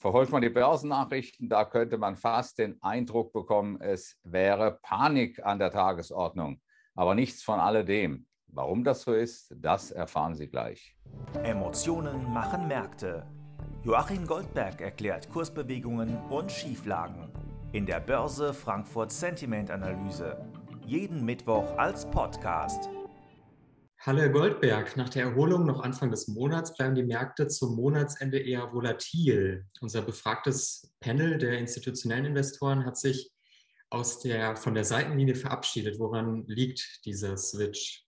Verfolgt man die Börsennachrichten, da könnte man fast den Eindruck bekommen, es wäre Panik an der Tagesordnung. Aber nichts von alledem. Warum das so ist, das erfahren Sie gleich. Emotionen machen Märkte. Joachim Goldberg erklärt Kursbewegungen und Schieflagen in der Börse Frankfurt Sentiment Analyse. Jeden Mittwoch als Podcast. Hallo Herr Goldberg, nach der Erholung noch Anfang des Monats bleiben die Märkte zum Monatsende eher volatil. Unser befragtes Panel der institutionellen Investoren hat sich aus der, von der Seitenlinie verabschiedet. Woran liegt dieser Switch?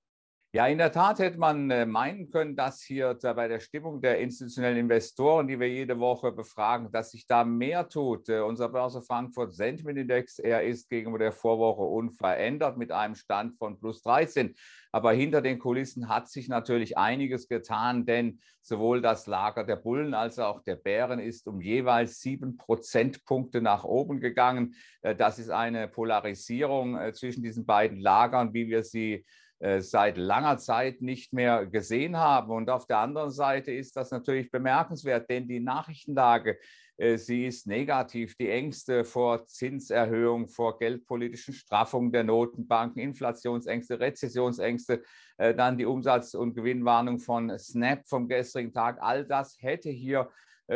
Ja, in der Tat hätte man äh, meinen können, dass hier bei der Stimmung der institutionellen Investoren, die wir jede Woche befragen, dass sich da mehr tut. Äh, unser Börse Frankfurt Sentiment Index, er ist gegenüber der Vorwoche unverändert mit einem Stand von plus 13. Aber hinter den Kulissen hat sich natürlich einiges getan, denn sowohl das Lager der Bullen als auch der Bären ist um jeweils sieben Prozentpunkte nach oben gegangen. Äh, das ist eine Polarisierung zwischen diesen beiden Lagern, wie wir sie seit langer Zeit nicht mehr gesehen haben. Und auf der anderen Seite ist das natürlich bemerkenswert, denn die Nachrichtenlage, äh, sie ist negativ. Die Ängste vor Zinserhöhung, vor geldpolitischen Straffungen der Notenbanken, Inflationsängste, Rezessionsängste, äh, dann die Umsatz- und Gewinnwarnung von Snap vom gestrigen Tag, all das hätte hier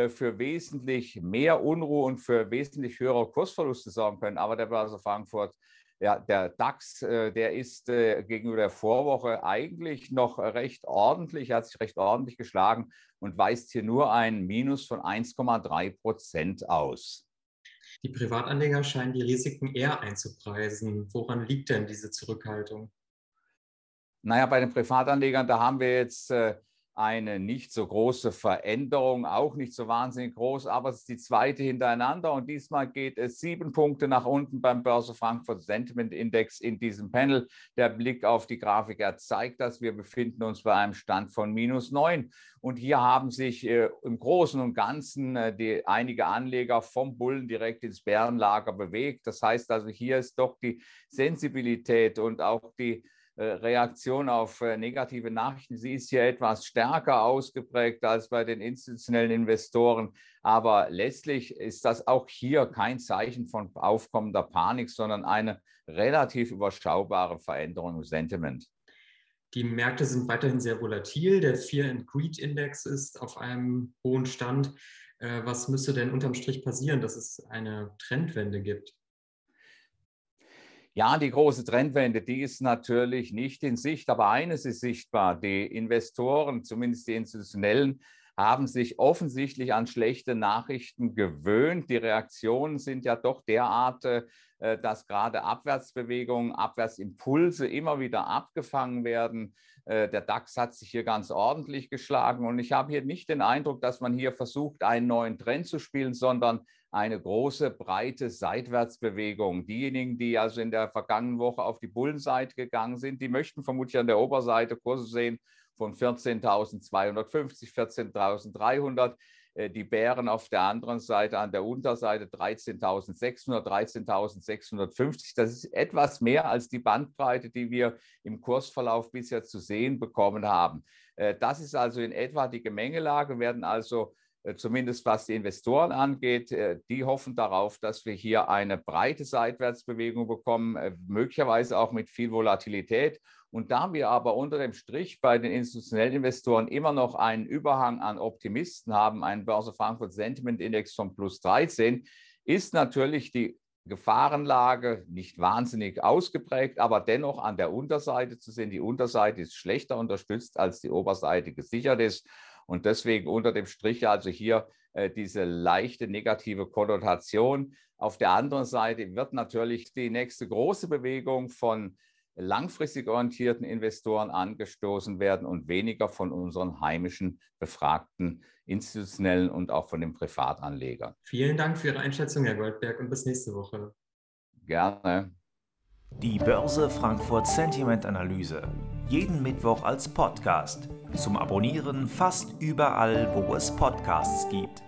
für wesentlich mehr Unruhe und für wesentlich höhere Kursverluste sorgen können. Aber der Börse Frankfurt ja, der DAX, äh, der ist äh, gegenüber der Vorwoche eigentlich noch recht ordentlich, hat sich recht ordentlich geschlagen und weist hier nur ein Minus von 1,3 Prozent aus. Die Privatanleger scheinen die Risiken eher einzupreisen. Woran liegt denn diese Zurückhaltung? Naja, bei den Privatanlegern, da haben wir jetzt äh, eine nicht so große Veränderung, auch nicht so wahnsinnig groß, aber es ist die zweite hintereinander und diesmal geht es sieben Punkte nach unten beim Börse Frankfurt Sentiment Index in diesem Panel. Der Blick auf die Grafik zeigt das. Wir befinden uns bei einem Stand von minus neun und hier haben sich äh, im Großen und Ganzen äh, die, einige Anleger vom Bullen direkt ins Bärenlager bewegt. Das heißt also, hier ist doch die Sensibilität und auch die Reaktion auf äh, negative Nachrichten. Sie ist hier etwas stärker ausgeprägt als bei den institutionellen Investoren. Aber letztlich ist das auch hier kein Zeichen von aufkommender Panik, sondern eine relativ überschaubare Veränderung im Sentiment. Die Märkte sind weiterhin sehr volatil. Der Fear and Greed Index ist auf einem hohen Stand. Äh, was müsste denn unterm Strich passieren, dass es eine Trendwende gibt? Ja, die große Trendwende, die ist natürlich nicht in Sicht, aber eines ist sichtbar. Die Investoren, zumindest die institutionellen, haben sich offensichtlich an schlechte Nachrichten gewöhnt. Die Reaktionen sind ja doch derart, äh, dass gerade Abwärtsbewegungen, Abwärtsimpulse immer wieder abgefangen werden. Äh, der DAX hat sich hier ganz ordentlich geschlagen und ich habe hier nicht den Eindruck, dass man hier versucht, einen neuen Trend zu spielen, sondern eine große, breite Seitwärtsbewegung. Diejenigen, die also in der vergangenen Woche auf die Bullenseite gegangen sind, die möchten vermutlich an der Oberseite Kurse sehen von 14.250, 14.300. Äh, die Bären auf der anderen Seite, an der Unterseite 13.600, 13.650. Das ist etwas mehr als die Bandbreite, die wir im Kursverlauf bisher zu sehen bekommen haben. Äh, das ist also in etwa die Gemengelage, werden also äh, zumindest was die Investoren angeht, die hoffen darauf, dass wir hier eine breite Seitwärtsbewegung bekommen, möglicherweise auch mit viel Volatilität. Und da wir aber unter dem Strich bei den institutionellen Investoren immer noch einen Überhang an Optimisten haben, einen Börse Frankfurt Sentiment Index von plus 13, ist natürlich die Gefahrenlage nicht wahnsinnig ausgeprägt, aber dennoch an der Unterseite zu sehen. Die Unterseite ist schlechter unterstützt, als die Oberseite gesichert ist. Und deswegen unter dem Strich also hier äh, diese leichte negative Konnotation. Auf der anderen Seite wird natürlich die nächste große Bewegung von langfristig orientierten Investoren angestoßen werden und weniger von unseren heimischen befragten institutionellen und auch von den Privatanlegern. Vielen Dank für Ihre Einschätzung, Herr Goldberg, und bis nächste Woche. Gerne. Die Börse Frankfurt Sentiment Analyse. Jeden Mittwoch als Podcast. Zum Abonnieren fast überall, wo es Podcasts gibt.